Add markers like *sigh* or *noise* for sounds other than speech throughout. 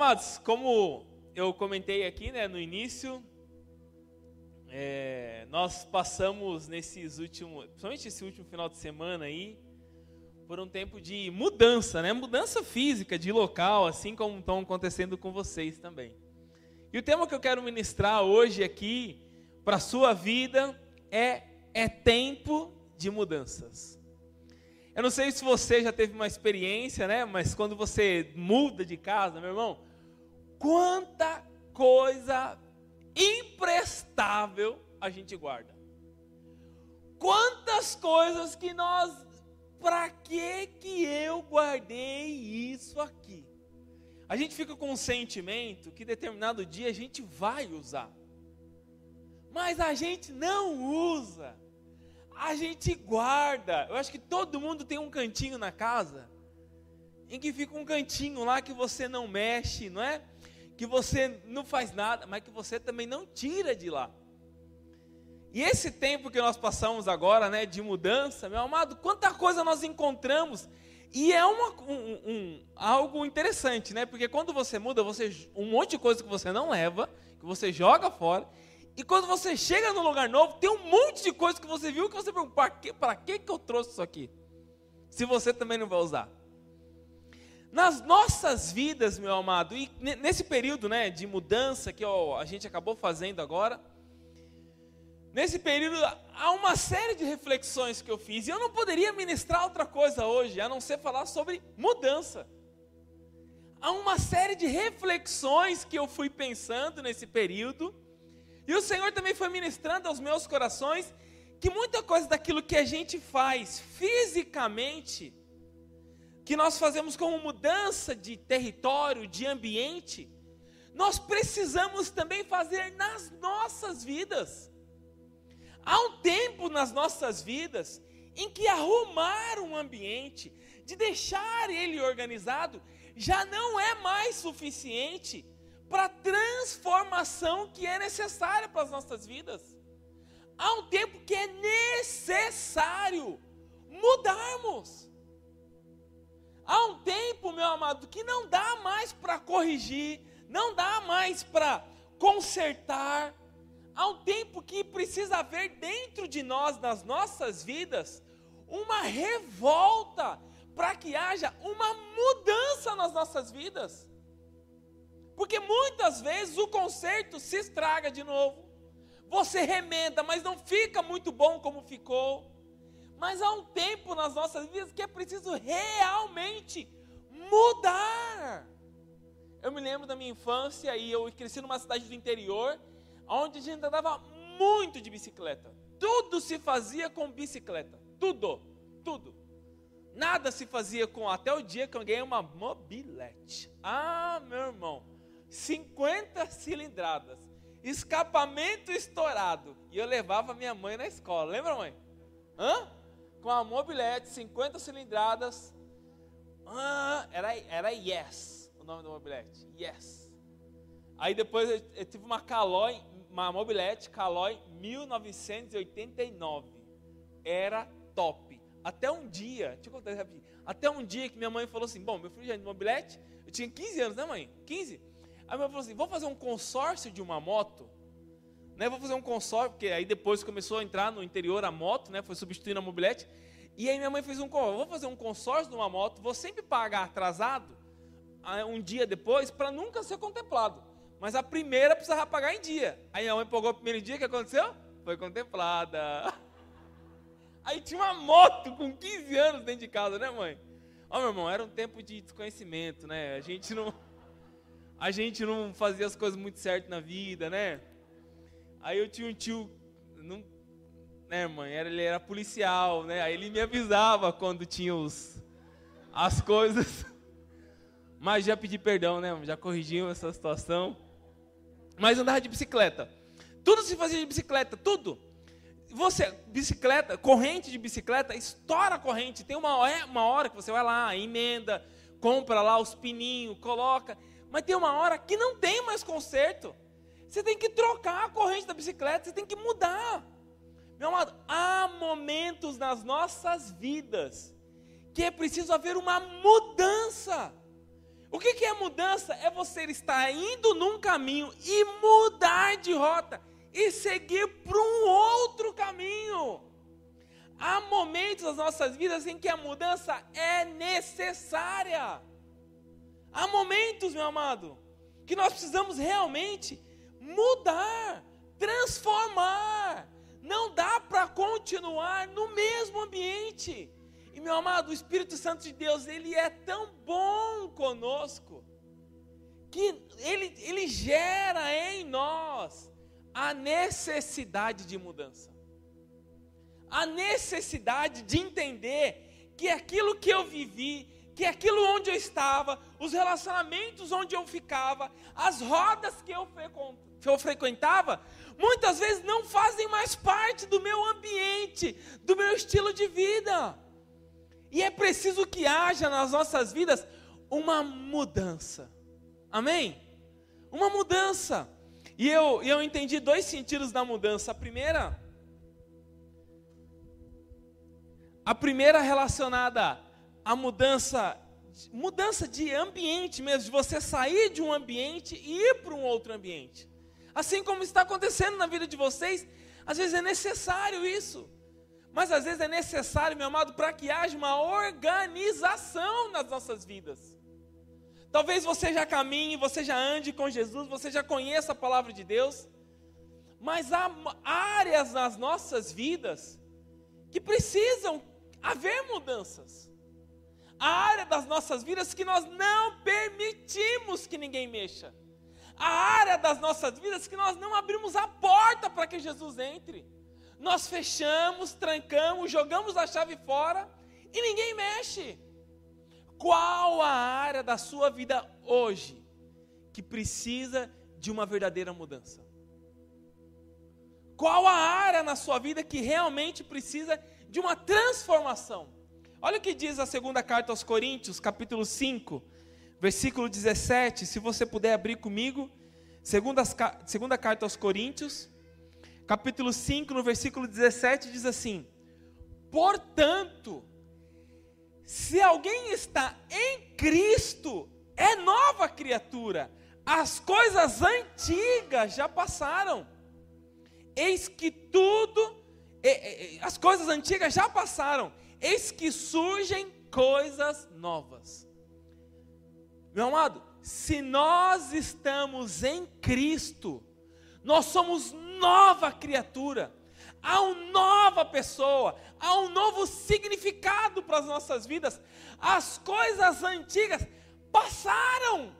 Amados, como eu comentei aqui né, no início, é, nós passamos nesses últimos, principalmente esse último final de semana aí, por um tempo de mudança, né? Mudança física, de local, assim como estão acontecendo com vocês também. E o tema que eu quero ministrar hoje aqui para a sua vida é é tempo de mudanças. Eu não sei se você já teve uma experiência, né? Mas quando você muda de casa, meu irmão, quanta coisa imprestável a gente guarda. Quantas coisas que nós, para que que eu guardei isso aqui? A gente fica com um sentimento que determinado dia a gente vai usar. Mas a gente não usa a gente guarda. Eu acho que todo mundo tem um cantinho na casa em que fica um cantinho lá que você não mexe, não é? Que você não faz nada, mas que você também não tira de lá. E esse tempo que nós passamos agora, né, de mudança, meu amado, quanta coisa nós encontramos. E é uma, um, um, algo interessante, né? Porque quando você muda, você um monte de coisa que você não leva, que você joga fora, e quando você chega num lugar novo, tem um monte de coisa que você viu que você pergunta, para que, que eu trouxe isso aqui? Se você também não vai usar. Nas nossas vidas, meu amado, e nesse período né, de mudança que ó, a gente acabou fazendo agora, nesse período há uma série de reflexões que eu fiz, e eu não poderia ministrar outra coisa hoje, a não ser falar sobre mudança. Há uma série de reflexões que eu fui pensando nesse período, e o Senhor também foi ministrando aos meus corações que muita coisa daquilo que a gente faz fisicamente, que nós fazemos como mudança de território, de ambiente, nós precisamos também fazer nas nossas vidas. Há um tempo nas nossas vidas em que arrumar um ambiente, de deixar ele organizado, já não é mais suficiente para a transformação que é necessária para as nossas vidas. Há um tempo que é necessário mudarmos. Há um tempo, meu amado, que não dá mais para corrigir, não dá mais para consertar. Há um tempo que precisa haver dentro de nós, nas nossas vidas, uma revolta para que haja uma mudança nas nossas vidas. Porque muitas vezes o conserto se estraga de novo. Você remenda, mas não fica muito bom como ficou. Mas há um tempo nas nossas vidas que é preciso realmente mudar. Eu me lembro da minha infância e eu cresci numa cidade do interior, onde a gente andava muito de bicicleta. Tudo se fazia com bicicleta. Tudo, tudo. Nada se fazia com até o dia que eu ganhei uma mobilete. Ah, meu irmão. 50 cilindradas, escapamento estourado. E eu levava minha mãe na escola. Lembra, mãe? Hã? Com a mobilete, 50 cilindradas. Ah, era, era Yes, o nome da mobilete. Yes. Aí depois eu, eu tive uma Caloi, uma mobilete Caloi 1989. Era top. Até um dia, deixa eu contar rapidinho. Até um dia que minha mãe falou assim: Bom, meu filho já é de mobilete, eu tinha 15 anos, né, mãe? 15? Aí minha mãe falou assim: vou fazer um consórcio de uma moto. Né, vou fazer um consórcio, porque aí depois começou a entrar no interior a moto, né, foi substituindo a mobilete. E aí minha mãe fez um consórcio, vou fazer um consórcio de uma moto, vou sempre pagar atrasado, um dia depois, para nunca ser contemplado. Mas a primeira precisava pagar em dia. Aí minha mãe pagou o primeiro dia, o que aconteceu? Foi contemplada. *laughs* Aí tinha uma moto com 15 anos dentro de casa, né, mãe? Ó, meu irmão, era um tempo de desconhecimento, né? A gente não a gente não fazia as coisas muito certo na vida, né? Aí eu tinha um tio, não, né, mãe? Ele era policial, né? Aí ele me avisava quando tinha os, as coisas. *laughs* Mas já pedi perdão, né? Já corrigiu essa situação. Mas andava de bicicleta. Tudo se fazia de bicicleta, tudo. Você, bicicleta, corrente de bicicleta, estoura a corrente. Tem uma, uma hora que você vai lá, emenda, compra lá os pininhos, coloca. Mas tem uma hora que não tem mais conserto. Você tem que trocar a corrente da bicicleta, você tem que mudar. Meu amado, há momentos nas nossas vidas que é preciso haver uma mudança. O que, que é mudança? É você estar indo num caminho e mudar de rota e seguir para um outro caminho. Há momentos nas nossas vidas em que a mudança é necessária. Há momentos, meu amado, que nós precisamos realmente mudar, transformar. Não dá para continuar no mesmo ambiente. E meu amado, o Espírito Santo de Deus, ele é tão bom conosco, que ele, ele gera em nós a necessidade de mudança a necessidade de entender que aquilo que eu vivi, que aquilo onde eu estava, os relacionamentos onde eu ficava, as rodas que eu, que eu frequentava, muitas vezes não fazem mais parte do meu ambiente, do meu estilo de vida. E é preciso que haja nas nossas vidas uma mudança. Amém? Uma mudança. E eu, eu entendi dois sentidos da mudança. A primeira A primeira relacionada à mudança, mudança de ambiente mesmo, de você sair de um ambiente e ir para um outro ambiente. Assim como está acontecendo na vida de vocês, às vezes é necessário isso. Mas às vezes é necessário, meu amado, para que haja uma organização nas nossas vidas. Talvez você já caminhe, você já ande com Jesus, você já conheça a palavra de Deus, mas há áreas nas nossas vidas que precisam haver mudanças. A área das nossas vidas que nós não permitimos que ninguém mexa. A área das nossas vidas que nós não abrimos a porta para que Jesus entre. Nós fechamos, trancamos, jogamos a chave fora e ninguém mexe. Qual a área da sua vida hoje que precisa de uma verdadeira mudança? Qual a área na sua vida que realmente precisa de uma transformação. Olha o que diz a segunda carta aos Coríntios, capítulo 5, versículo 17. Se você puder abrir comigo, segunda, segunda carta aos Coríntios, capítulo 5, no versículo 17, diz assim: Portanto, se alguém está em Cristo, é nova criatura, as coisas antigas já passaram, eis que tudo as coisas antigas já passaram, eis que surgem coisas novas. Meu amado, se nós estamos em Cristo, nós somos nova criatura, há uma nova pessoa, há um novo significado para as nossas vidas. As coisas antigas passaram,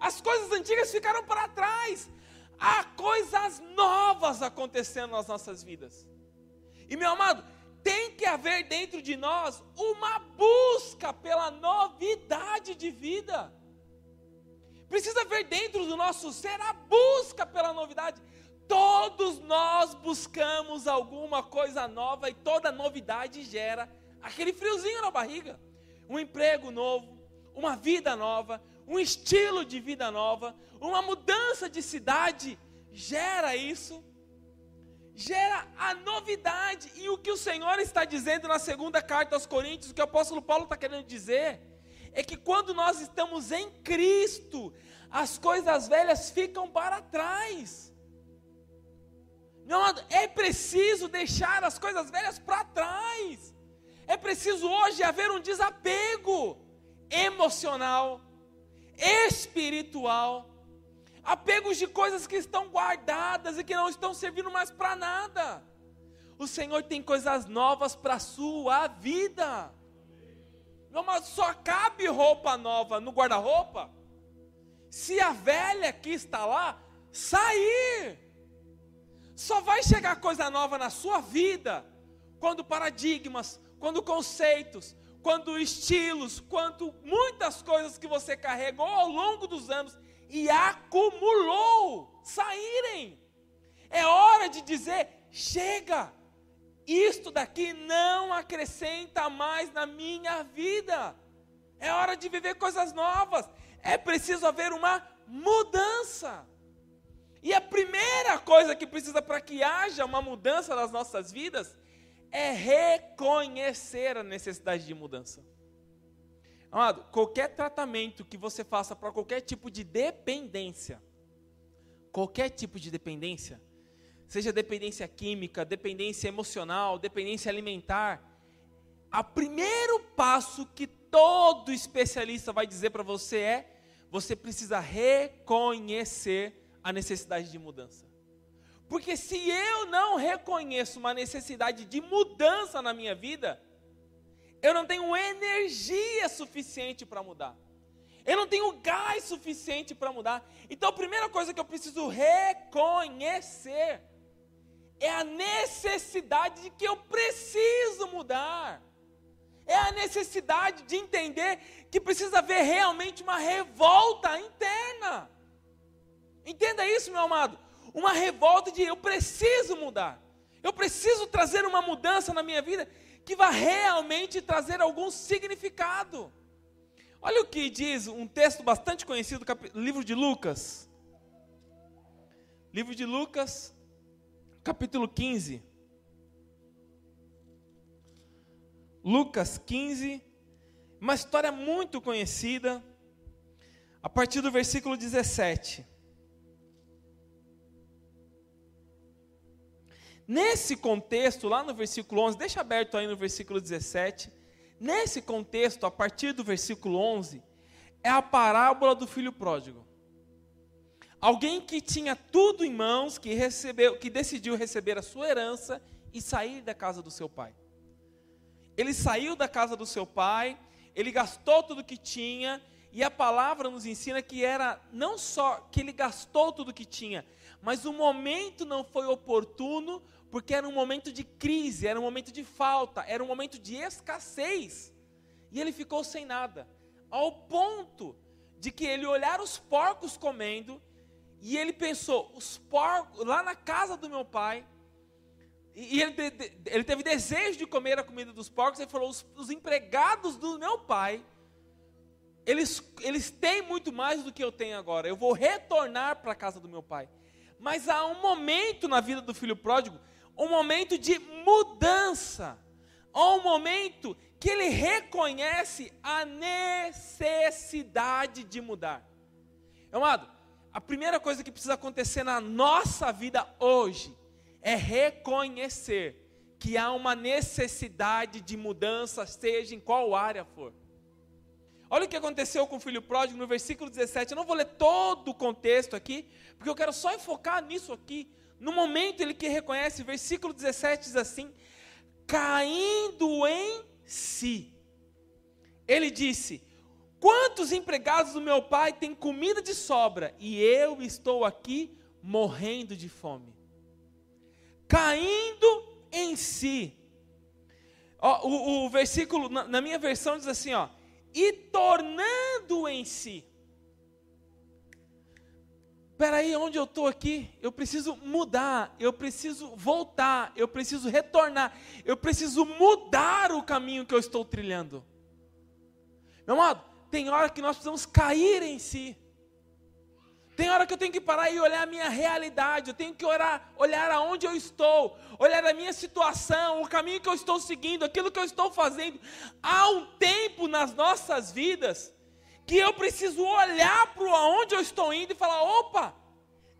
as coisas antigas ficaram para trás, há coisas novas acontecendo nas nossas vidas. E meu amado, tem que haver dentro de nós uma busca pela novidade de vida. Precisa haver dentro do nosso ser a busca pela novidade. Todos nós buscamos alguma coisa nova e toda novidade gera aquele friozinho na barriga. Um emprego novo, uma vida nova, um estilo de vida nova, uma mudança de cidade gera isso gera a novidade. E o que o Senhor está dizendo na segunda carta aos Coríntios, o que o apóstolo Paulo está querendo dizer, é que quando nós estamos em Cristo, as coisas velhas ficam para trás. Não, é preciso deixar as coisas velhas para trás. É preciso hoje haver um desapego emocional, espiritual, apegos de coisas que estão guardadas e que não estão servindo mais para nada. O Senhor tem coisas novas para a sua vida. Não, mas só cabe roupa nova no guarda-roupa se a velha que está lá sair. Só vai chegar coisa nova na sua vida quando paradigmas, quando conceitos, quando estilos, quando muitas coisas que você carregou ao longo dos anos e acumulou saírem. É hora de dizer: chega, isto daqui não acrescenta mais na minha vida. É hora de viver coisas novas. É preciso haver uma mudança. E a primeira coisa que precisa para que haja uma mudança nas nossas vidas é reconhecer a necessidade de mudança. Amado, qualquer tratamento que você faça para qualquer tipo de dependência, qualquer tipo de dependência, seja dependência química, dependência emocional, dependência alimentar, o primeiro passo que todo especialista vai dizer para você é: você precisa reconhecer a necessidade de mudança. Porque se eu não reconheço uma necessidade de mudança na minha vida, eu não tenho energia suficiente para mudar. Eu não tenho gás suficiente para mudar. Então a primeira coisa que eu preciso reconhecer é a necessidade de que eu preciso mudar. É a necessidade de entender que precisa haver realmente uma revolta interna. Entenda isso, meu amado. Uma revolta de eu preciso mudar. Eu preciso trazer uma mudança na minha vida que vai realmente trazer algum significado. Olha o que diz um texto bastante conhecido, livro de Lucas. Livro de Lucas, capítulo 15. Lucas 15, uma história muito conhecida, a partir do versículo 17. Nesse contexto, lá no versículo 11, deixa aberto aí no versículo 17. Nesse contexto, a partir do versículo 11, é a parábola do filho pródigo. Alguém que tinha tudo em mãos, que recebeu, que decidiu receber a sua herança e sair da casa do seu pai. Ele saiu da casa do seu pai, ele gastou tudo que tinha, e a palavra nos ensina que era não só que ele gastou tudo que tinha, mas o momento não foi oportuno, porque era um momento de crise, era um momento de falta, era um momento de escassez. E ele ficou sem nada, ao ponto de que ele olhar os porcos comendo, e ele pensou: os porcos, lá na casa do meu pai, e ele, ele teve desejo de comer a comida dos porcos. Ele falou: os, os empregados do meu pai, eles, eles têm muito mais do que eu tenho agora. Eu vou retornar para a casa do meu pai. Mas há um momento na vida do filho pródigo, um momento de mudança. Há um momento que ele reconhece a necessidade de mudar. Amado, a primeira coisa que precisa acontecer na nossa vida hoje é reconhecer que há uma necessidade de mudança, seja em qual área for. Olha o que aconteceu com o filho pródigo no versículo 17. Eu não vou ler todo o contexto aqui, porque eu quero só enfocar nisso aqui. No momento ele que reconhece, versículo 17 diz assim: caindo em si. Ele disse: Quantos empregados do meu pai têm comida de sobra e eu estou aqui morrendo de fome? caindo em si. Ó, o, o, versículo, na, na minha versão, diz assim: ó, e tornando em si. Espera aí, onde eu estou aqui? Eu preciso mudar, eu preciso voltar, eu preciso retornar, eu preciso mudar o caminho que eu estou trilhando. Meu amado, tem hora que nós precisamos cair em si. Tem hora que eu tenho que parar e olhar a minha realidade, eu tenho que orar, olhar aonde eu estou, olhar a minha situação, o caminho que eu estou seguindo, aquilo que eu estou fazendo. Há um tempo nas nossas vidas que eu preciso olhar para onde eu estou indo e falar: opa,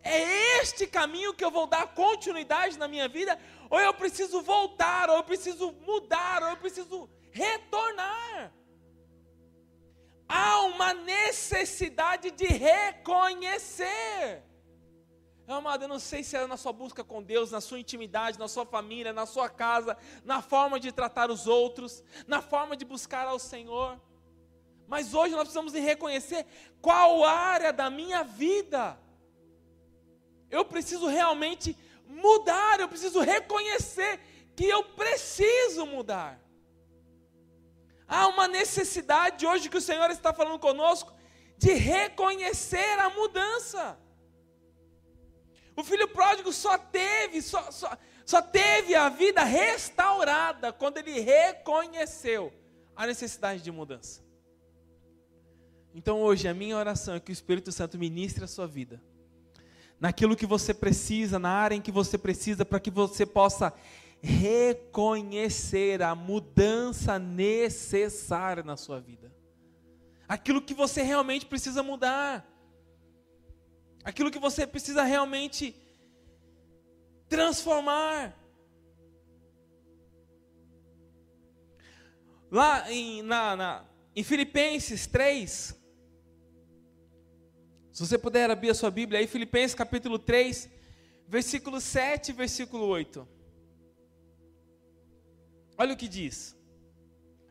é este caminho que eu vou dar continuidade na minha vida, ou eu preciso voltar, ou eu preciso mudar, ou eu preciso retornar há uma necessidade de reconhecer. Amado, eu não sei se é na sua busca com Deus, na sua intimidade, na sua família, na sua casa, na forma de tratar os outros, na forma de buscar ao Senhor. Mas hoje nós precisamos reconhecer qual área da minha vida eu preciso realmente mudar, eu preciso reconhecer que eu preciso mudar. Há uma necessidade hoje que o Senhor está falando conosco de reconhecer a mudança. O filho pródigo só teve, só, só, só teve a vida restaurada quando ele reconheceu a necessidade de mudança. Então hoje a minha oração é que o Espírito Santo ministre a sua vida. Naquilo que você precisa, na área em que você precisa, para que você possa reconhecer a mudança necessária na sua vida. aquilo que você realmente precisa mudar, aquilo que você precisa realmente transformar. Lá em, na, na, em Filipenses 3, se você puder abrir a sua Bíblia aí, Filipenses capítulo 3, versículo 7 e versículo 8. Olha o que diz.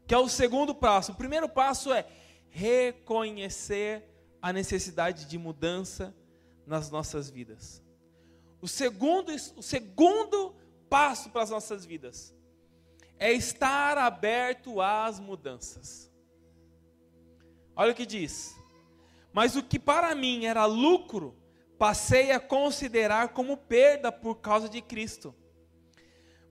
Que é o segundo passo. O primeiro passo é reconhecer a necessidade de mudança nas nossas vidas. O segundo, o segundo passo para as nossas vidas é estar aberto às mudanças. Olha o que diz: Mas o que para mim era lucro, passei a considerar como perda por causa de Cristo.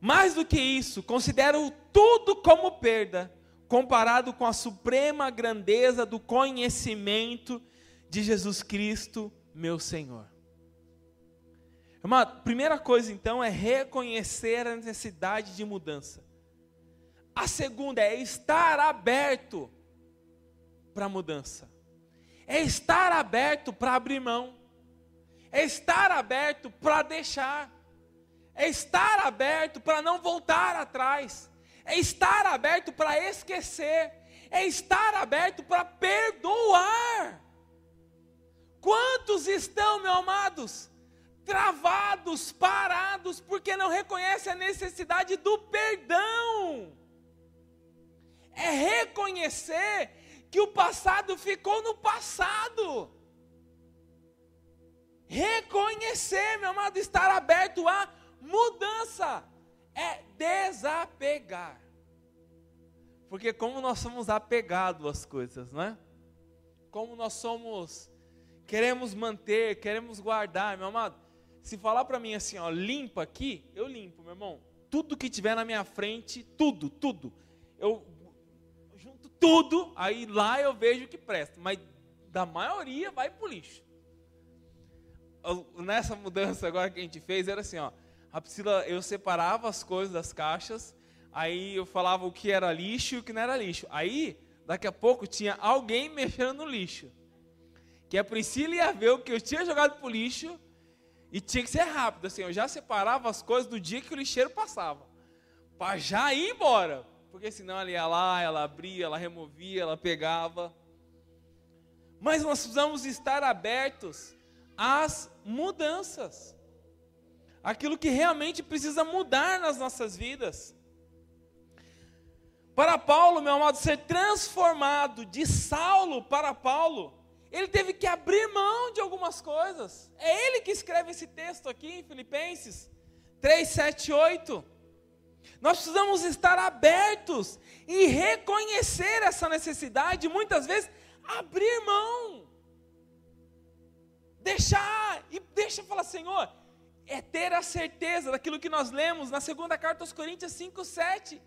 Mais do que isso, considero tudo como perda, comparado com a suprema grandeza do conhecimento de Jesus Cristo, meu Senhor. Uma primeira coisa então é reconhecer a necessidade de mudança. A segunda é estar aberto para a mudança. É estar aberto para abrir mão. É estar aberto para deixar. É estar aberto para não voltar atrás. É estar aberto para esquecer. É estar aberto para perdoar. Quantos estão, meus amados, travados, parados, porque não reconhecem a necessidade do perdão? É reconhecer que o passado ficou no passado. Reconhecer, meu amado, estar aberto a mudança é desapegar. Porque como nós somos apegados às coisas, não é? Como nós somos queremos manter, queremos guardar, meu amado. Se falar para mim assim, ó, limpa aqui, eu limpo, meu irmão. Tudo que tiver na minha frente, tudo, tudo. Eu junto tudo, aí lá eu vejo que presta, mas da maioria vai pro lixo. Nessa mudança agora que a gente fez, era assim, ó a Priscila, eu separava as coisas das caixas, aí eu falava o que era lixo e o que não era lixo. Aí, daqui a pouco, tinha alguém *laughs* mexendo no lixo. Que a Priscila ia ver o que eu tinha jogado pro lixo e tinha que ser rápido. Assim, eu já separava as coisas do dia que o lixeiro passava. Para já ir embora. Porque senão ela ia lá, ela abria, ela removia, ela pegava. Mas nós precisamos estar abertos às mudanças aquilo que realmente precisa mudar nas nossas vidas. Para Paulo, meu amado, ser transformado de Saulo para Paulo, ele teve que abrir mão de algumas coisas. É ele que escreve esse texto aqui em Filipenses 3, 7, 8. Nós precisamos estar abertos e reconhecer essa necessidade, muitas vezes abrir mão. Deixar e deixa falar, Senhor, é ter a certeza daquilo que nós lemos na segunda carta aos Coríntios 5, 7.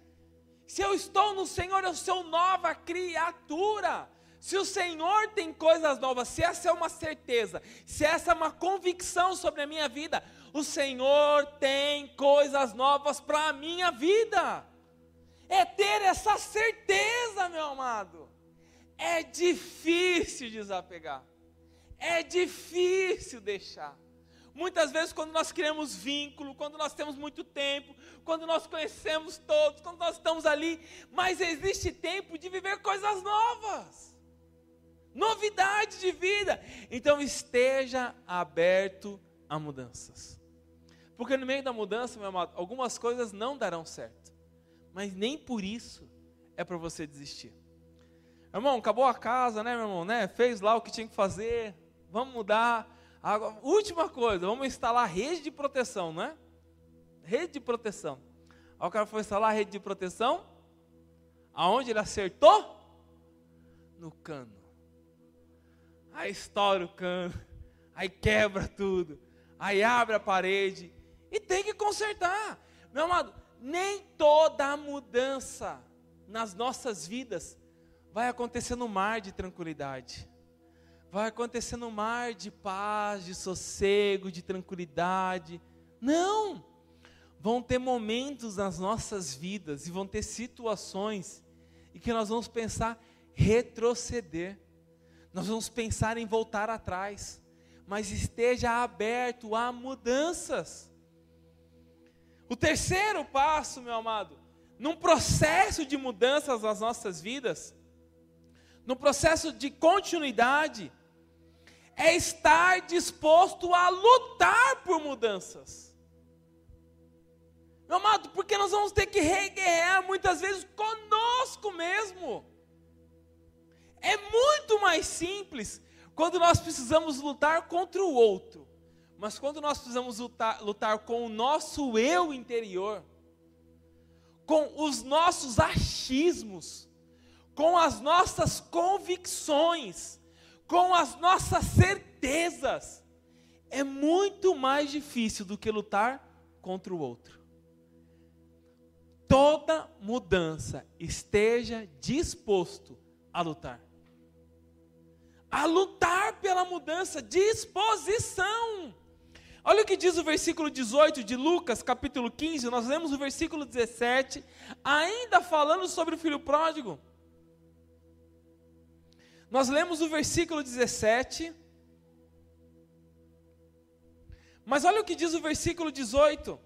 Se eu estou no Senhor, eu sou nova criatura. Se o Senhor tem coisas novas, se essa é uma certeza, se essa é uma convicção sobre a minha vida, o Senhor tem coisas novas para a minha vida. É ter essa certeza, meu amado. É difícil desapegar. É difícil deixar. Muitas vezes, quando nós criamos vínculo, quando nós temos muito tempo, quando nós conhecemos todos, quando nós estamos ali, mas existe tempo de viver coisas novas, novidade de vida. Então, esteja aberto a mudanças, porque no meio da mudança, meu amado, algumas coisas não darão certo, mas nem por isso é para você desistir. Irmão, acabou a casa, né, meu irmão? Né? Fez lá o que tinha que fazer, vamos mudar Agora, última coisa, vamos instalar rede de proteção, não é? Rede de proteção. Aí o cara foi instalar a rede de proteção. Aonde ele acertou? No cano. Aí estoura o cano. Aí quebra tudo. Aí abre a parede. E tem que consertar. Meu amado, nem toda mudança nas nossas vidas vai acontecer no mar de tranquilidade vai acontecer no mar de paz, de sossego, de tranquilidade. Não! Vão ter momentos nas nossas vidas e vão ter situações em que nós vamos pensar retroceder. nós vamos pensar em voltar atrás, mas esteja aberto a mudanças. O terceiro passo, meu amado, num processo de mudanças nas nossas vidas, no processo de continuidade, é estar disposto a lutar por mudanças. Meu amado, porque nós vamos ter que reguerrear muitas vezes conosco mesmo. É muito mais simples quando nós precisamos lutar contra o outro. Mas quando nós precisamos lutar, lutar com o nosso eu interior, com os nossos achismos, com as nossas convicções, com as nossas certezas, é muito mais difícil do que lutar contra o outro. Toda mudança esteja disposto a lutar a lutar pela mudança, disposição. Olha o que diz o versículo 18 de Lucas, capítulo 15, nós lemos o versículo 17, ainda falando sobre o filho pródigo. Nós lemos o versículo 17, mas olha o que diz o versículo 18.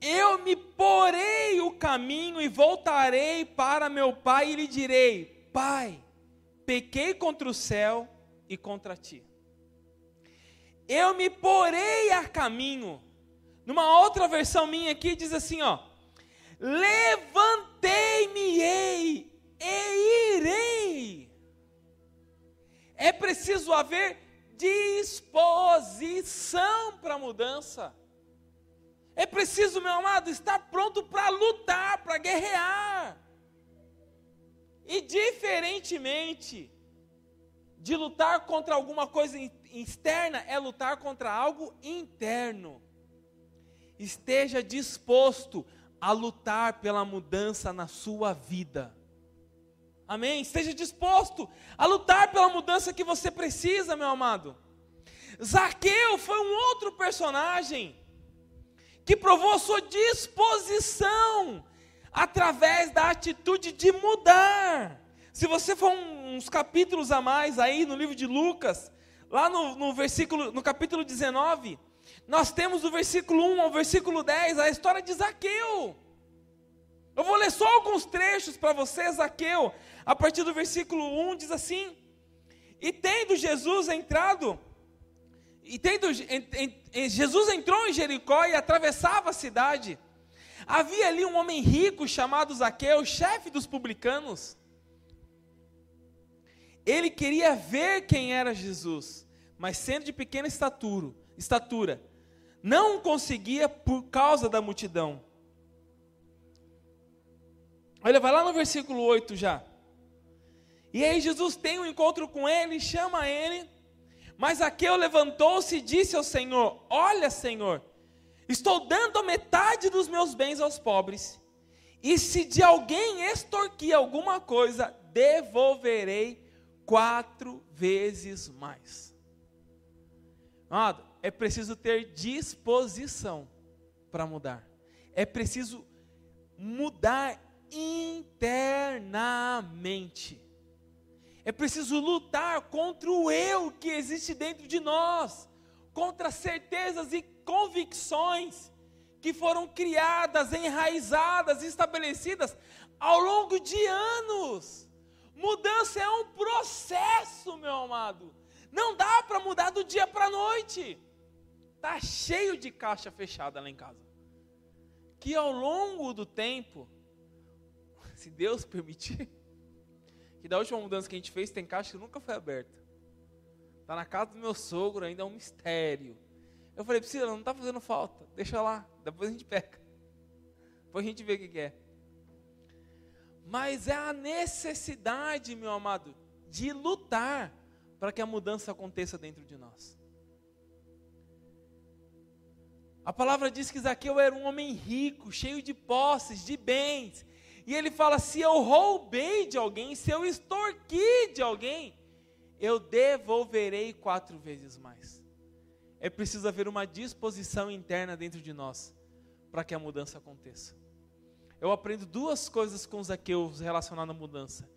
Eu me porei o caminho e voltarei para meu pai e lhe direi: Pai, pequei contra o céu e contra ti. Eu me porei a caminho. Numa outra versão minha aqui diz assim, ó: Levantei-me-ei e irei. É preciso haver disposição para a mudança. É preciso, meu amado, estar pronto para lutar, para guerrear. E diferentemente de lutar contra alguma coisa externa, é lutar contra algo interno. Esteja disposto a lutar pela mudança na sua vida. Amém? Esteja disposto a lutar pela mudança que você precisa, meu amado. Zaqueu foi um outro personagem que provou sua disposição através da atitude de mudar. Se você for uns capítulos a mais aí no livro de Lucas, lá no, no versículo, no capítulo 19, nós temos do versículo 1 ao versículo 10 a história de Zaqueu. Eu vou ler só alguns trechos para você, Zaqueu. A partir do versículo 1 diz assim: E tendo Jesus entrado, e tendo Jesus entrou em Jericó e atravessava a cidade. Havia ali um homem rico chamado Zaqueu, chefe dos publicanos. Ele queria ver quem era Jesus, mas sendo de pequena estatura, estatura, não conseguia por causa da multidão. Olha, vai lá no versículo 8 já. E aí Jesus tem um encontro com ele, chama ele, mas Zaqueu levantou-se e disse ao Senhor: Olha, Senhor, Estou dando metade dos meus bens aos pobres. E se de alguém extorquir alguma coisa, devolverei quatro vezes mais. Amado, é preciso ter disposição para mudar. É preciso mudar internamente. É preciso lutar contra o eu que existe dentro de nós, contra certezas e convicções que foram criadas, enraizadas, estabelecidas ao longo de anos. Mudança é um processo, meu amado. Não dá para mudar do dia para a noite. Tá cheio de caixa fechada lá em casa. Que ao longo do tempo, se Deus *laughs* permitir, que da última mudança que a gente fez tem caixa que nunca foi aberta. Tá na casa do meu sogro, ainda é um mistério. Eu falei, Priscila, não está fazendo falta, deixa lá, depois a gente pega. Depois a gente vê o que, que é. Mas é a necessidade, meu amado, de lutar para que a mudança aconteça dentro de nós. A palavra diz que Zaqueu era um homem rico, cheio de posses, de bens. E ele fala: se eu roubei de alguém, se eu extorqui de alguém, eu devolverei quatro vezes mais é preciso haver uma disposição interna dentro de nós para que a mudança aconteça. Eu aprendo duas coisas com Zaqueu relacionadas à mudança.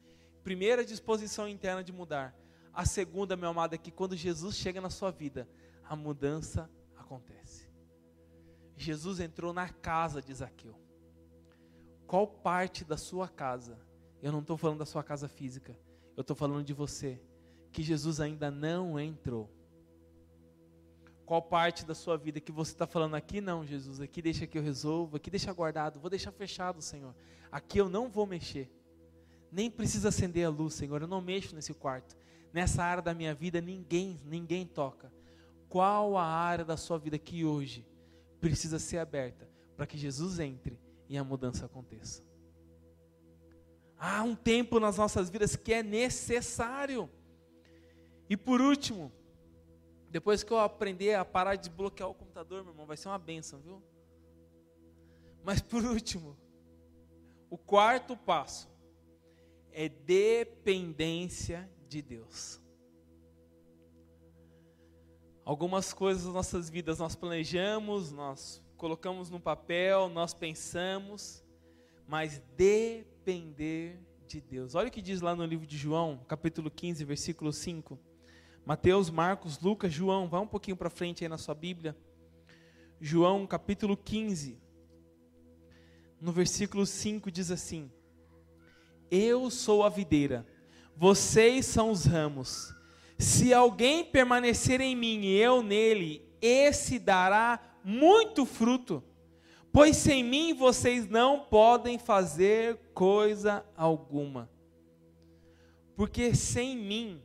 Primeira, disposição interna de mudar. A segunda, meu amado, é que quando Jesus chega na sua vida, a mudança acontece. Jesus entrou na casa de Zaqueu. Qual parte da sua casa? Eu não estou falando da sua casa física, eu estou falando de você, que Jesus ainda não entrou. Qual parte da sua vida que você está falando aqui? Não, Jesus, aqui deixa que eu resolvo, aqui deixa guardado, vou deixar fechado, Senhor. Aqui eu não vou mexer. Nem precisa acender a luz, Senhor, eu não mexo nesse quarto. Nessa área da minha vida ninguém, ninguém toca. Qual a área da sua vida que hoje precisa ser aberta para que Jesus entre e a mudança aconteça? Há um tempo nas nossas vidas que é necessário. E por último, depois que eu aprender a parar de bloquear o computador, meu irmão, vai ser uma benção, viu? Mas por último, o quarto passo é dependência de Deus. Algumas coisas das nossas vidas nós planejamos, nós colocamos no papel, nós pensamos, mas depender de Deus. Olha o que diz lá no livro de João, capítulo 15, versículo 5. Mateus, Marcos, Lucas, João, vá um pouquinho para frente aí na sua Bíblia. João, capítulo 15, no versículo 5 diz assim: Eu sou a videira, vocês são os ramos. Se alguém permanecer em mim e eu nele, esse dará muito fruto, pois sem mim vocês não podem fazer coisa alguma. Porque sem mim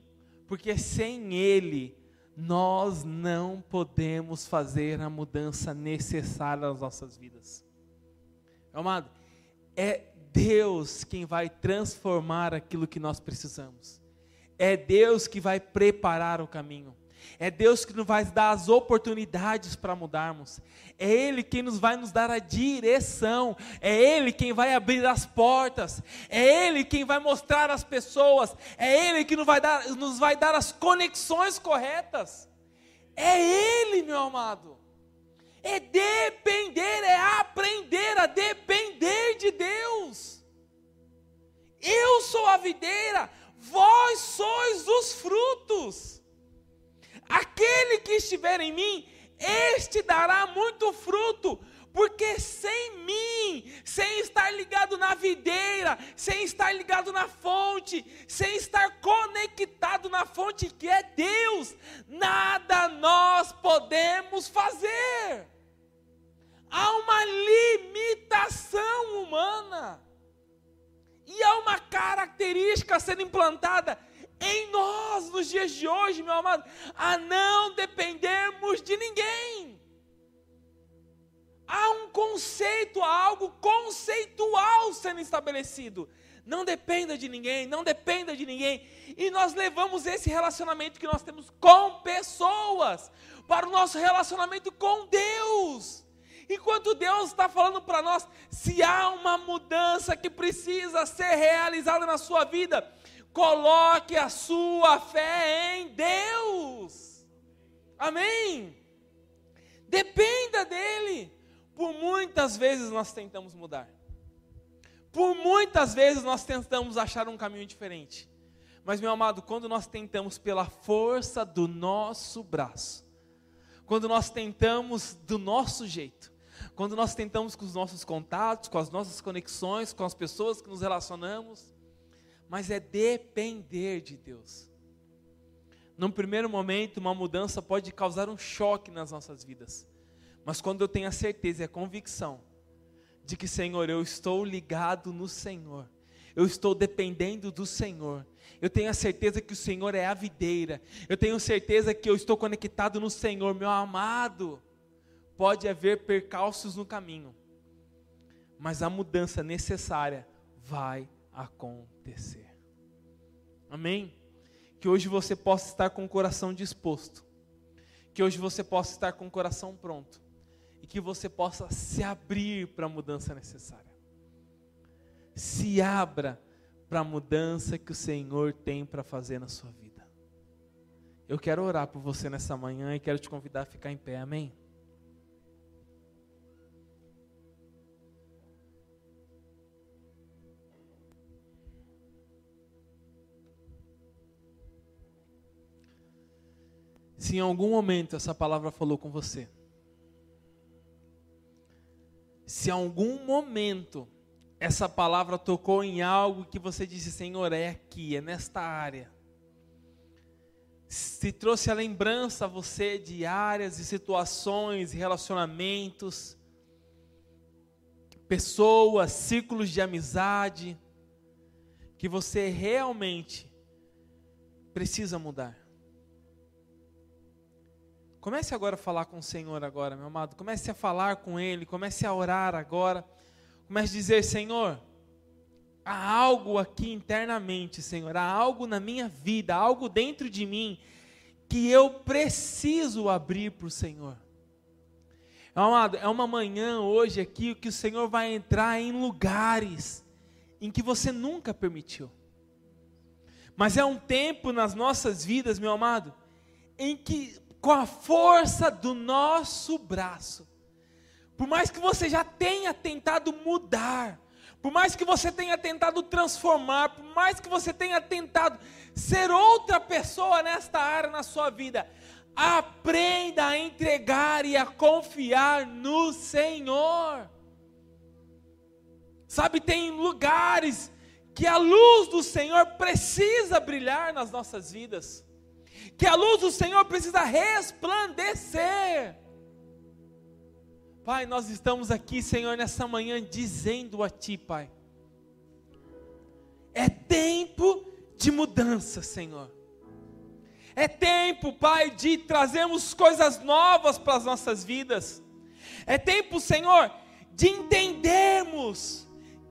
porque sem Ele nós não podemos fazer a mudança necessária nas nossas vidas. Amado, é Deus quem vai transformar aquilo que nós precisamos. É Deus que vai preparar o caminho. É Deus que nos vai dar as oportunidades para mudarmos. É Ele quem nos vai nos dar a direção. É Ele quem vai abrir as portas. É Ele quem vai mostrar as pessoas. É Ele que nos vai dar, nos vai dar as conexões corretas. É Ele, meu amado. É depender, é aprender a depender de Deus. Eu sou a videira, vós sois os frutos. Aquele que estiver em mim, este dará muito fruto, porque sem mim, sem estar ligado na videira, sem estar ligado na fonte, sem estar conectado na fonte que é Deus, nada nós podemos fazer. Há uma limitação humana. E há uma característica sendo implantada em nós, nos dias de hoje, meu amado, a não dependermos de ninguém. Há um conceito, há algo conceitual sendo estabelecido. Não dependa de ninguém, não dependa de ninguém. E nós levamos esse relacionamento que nós temos com pessoas para o nosso relacionamento com Deus. Enquanto Deus está falando para nós, se há uma mudança que precisa ser realizada na sua vida, Coloque a sua fé em Deus. Amém? Dependa dele. Por muitas vezes nós tentamos mudar. Por muitas vezes nós tentamos achar um caminho diferente. Mas, meu amado, quando nós tentamos pela força do nosso braço, quando nós tentamos do nosso jeito, quando nós tentamos com os nossos contatos, com as nossas conexões, com as pessoas que nos relacionamos, mas é depender de Deus. Num primeiro momento, uma mudança pode causar um choque nas nossas vidas, mas quando eu tenho a certeza e a convicção de que, Senhor, eu estou ligado no Senhor, eu estou dependendo do Senhor, eu tenho a certeza que o Senhor é a videira, eu tenho certeza que eu estou conectado no Senhor, meu amado. Pode haver percalços no caminho, mas a mudança necessária vai acontecer. Amém? Que hoje você possa estar com o coração disposto, que hoje você possa estar com o coração pronto e que você possa se abrir para a mudança necessária. Se abra para a mudança que o Senhor tem para fazer na sua vida. Eu quero orar por você nessa manhã e quero te convidar a ficar em pé, amém? Se em algum momento essa palavra falou com você. Se em algum momento essa palavra tocou em algo que você disse, Senhor, é aqui, é nesta área. Se trouxe a lembrança a você de áreas e situações, relacionamentos, pessoas, círculos de amizade, que você realmente precisa mudar. Comece agora a falar com o Senhor agora, meu amado. Comece a falar com Ele, comece a orar agora. Comece a dizer, Senhor, há algo aqui internamente, Senhor, há algo na minha vida, há algo dentro de mim que eu preciso abrir para o Senhor. Amado, é uma manhã hoje aqui que o Senhor vai entrar em lugares em que você nunca permitiu. Mas é um tempo nas nossas vidas, meu amado, em que, com a força do nosso braço, por mais que você já tenha tentado mudar, por mais que você tenha tentado transformar, por mais que você tenha tentado ser outra pessoa nesta área na sua vida, Aprenda a entregar e a confiar no Senhor. Sabe, tem lugares que a luz do Senhor precisa brilhar nas nossas vidas, que a luz do Senhor precisa resplandecer. Pai, nós estamos aqui, Senhor, nessa manhã dizendo a Ti, Pai, é tempo de mudança, Senhor. É tempo, Pai, de trazermos coisas novas para as nossas vidas. É tempo, Senhor, de entendermos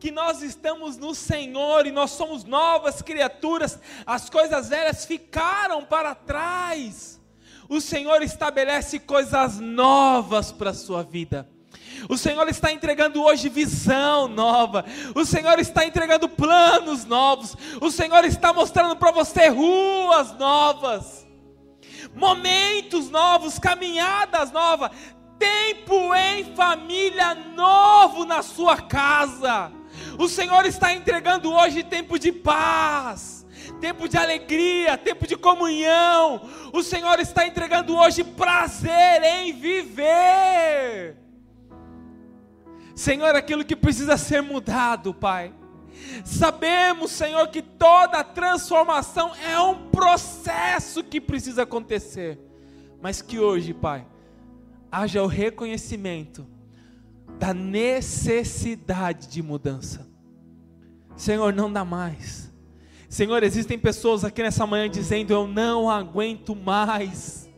que nós estamos no Senhor e nós somos novas criaturas, as coisas velhas ficaram para trás. O Senhor estabelece coisas novas para a sua vida. O Senhor está entregando hoje visão nova. O Senhor está entregando planos novos. O Senhor está mostrando para você ruas novas, momentos novos, caminhadas novas, tempo em família novo na sua casa. O Senhor está entregando hoje tempo de paz tempo de alegria, tempo de comunhão. O Senhor está entregando hoje prazer em viver. Senhor, aquilo que precisa ser mudado, Pai. Sabemos, Senhor, que toda transformação é um processo que precisa acontecer, mas que hoje, Pai, haja o reconhecimento da necessidade de mudança. Senhor, não dá mais. Senhor, existem pessoas aqui nessa manhã dizendo: Eu não aguento mais.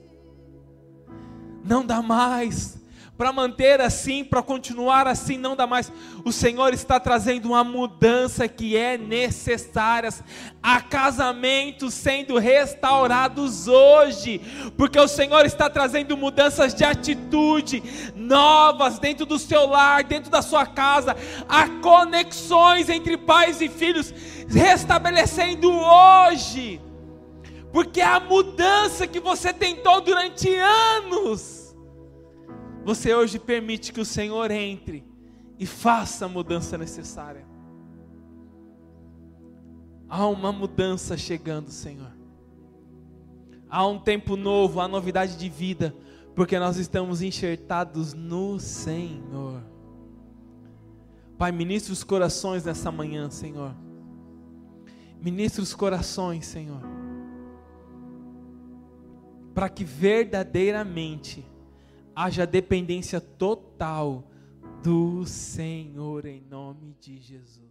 Não dá mais para manter assim, para continuar assim, não dá mais. O Senhor está trazendo uma mudança que é necessária. Há casamentos sendo restaurados hoje, porque o Senhor está trazendo mudanças de atitude novas dentro do seu lar, dentro da sua casa. Há conexões entre pais e filhos restabelecendo hoje. Porque a mudança que você tentou durante anos você hoje permite que o Senhor entre e faça a mudança necessária. Há uma mudança chegando, Senhor. Há um tempo novo, há novidade de vida, porque nós estamos enxertados no Senhor. Pai, ministre os corações nessa manhã, Senhor. Ministre os corações, Senhor. Para que verdadeiramente haja dependência total do Senhor em nome de Jesus.